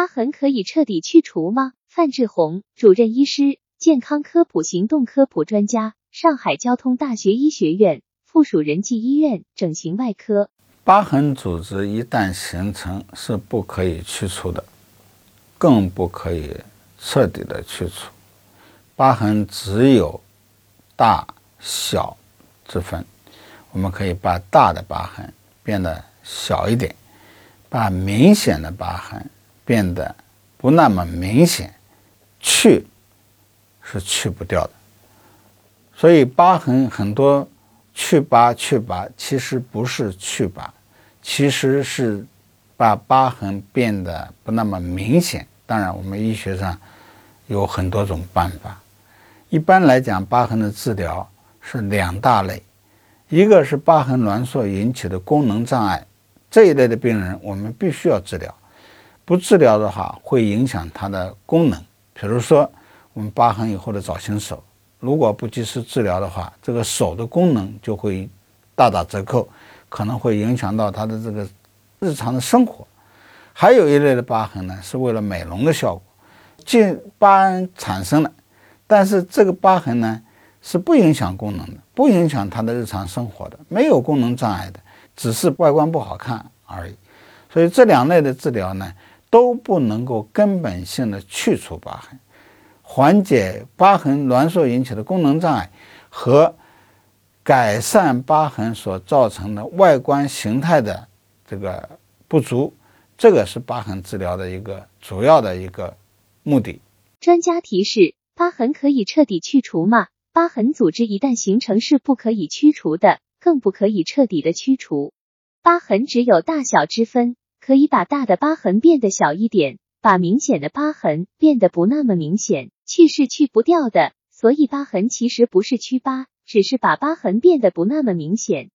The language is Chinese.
疤痕可以彻底去除吗？范志红，主任医师，健康科普行动科普专家，上海交通大学医学院附属仁济医院整形外科。疤痕组织一旦形成，是不可以去除的，更不可以彻底的去除。疤痕只有大小之分，我们可以把大的疤痕变得小一点，把明显的疤痕。变得不那么明显，去是去不掉的。所以疤痕很多去疤去疤，其实不是去疤，其实是把疤痕变得不那么明显。当然，我们医学上有很多种办法。一般来讲，疤痕的治疗是两大类，一个是疤痕挛缩引起的功能障碍这一类的病人，我们必须要治疗。不治疗的话，会影响它的功能。比如说，我们疤痕以后的早型手，如果不及时治疗的话，这个手的功能就会大打折扣，可能会影响到他的这个日常的生活。还有一类的疤痕呢，是为了美容的效果，即疤痕产生了，但是这个疤痕呢是不影响功能的，不影响他的日常生活的，没有功能障碍的，只是外观不好看而已。所以这两类的治疗呢。都不能够根本性的去除疤痕，缓解疤痕挛缩引起的功能障碍和改善疤痕所造成的外观形态的这个不足，这个是疤痕治疗的一个主要的一个目的。专家提示：疤痕可以彻底去除吗？疤痕组织一旦形成是不可以驱除的，更不可以彻底的驱除。疤痕只有大小之分。可以把大的疤痕变得小一点，把明显的疤痕变得不那么明显。去是去不掉的，所以疤痕其实不是祛疤，只是把疤痕变得不那么明显。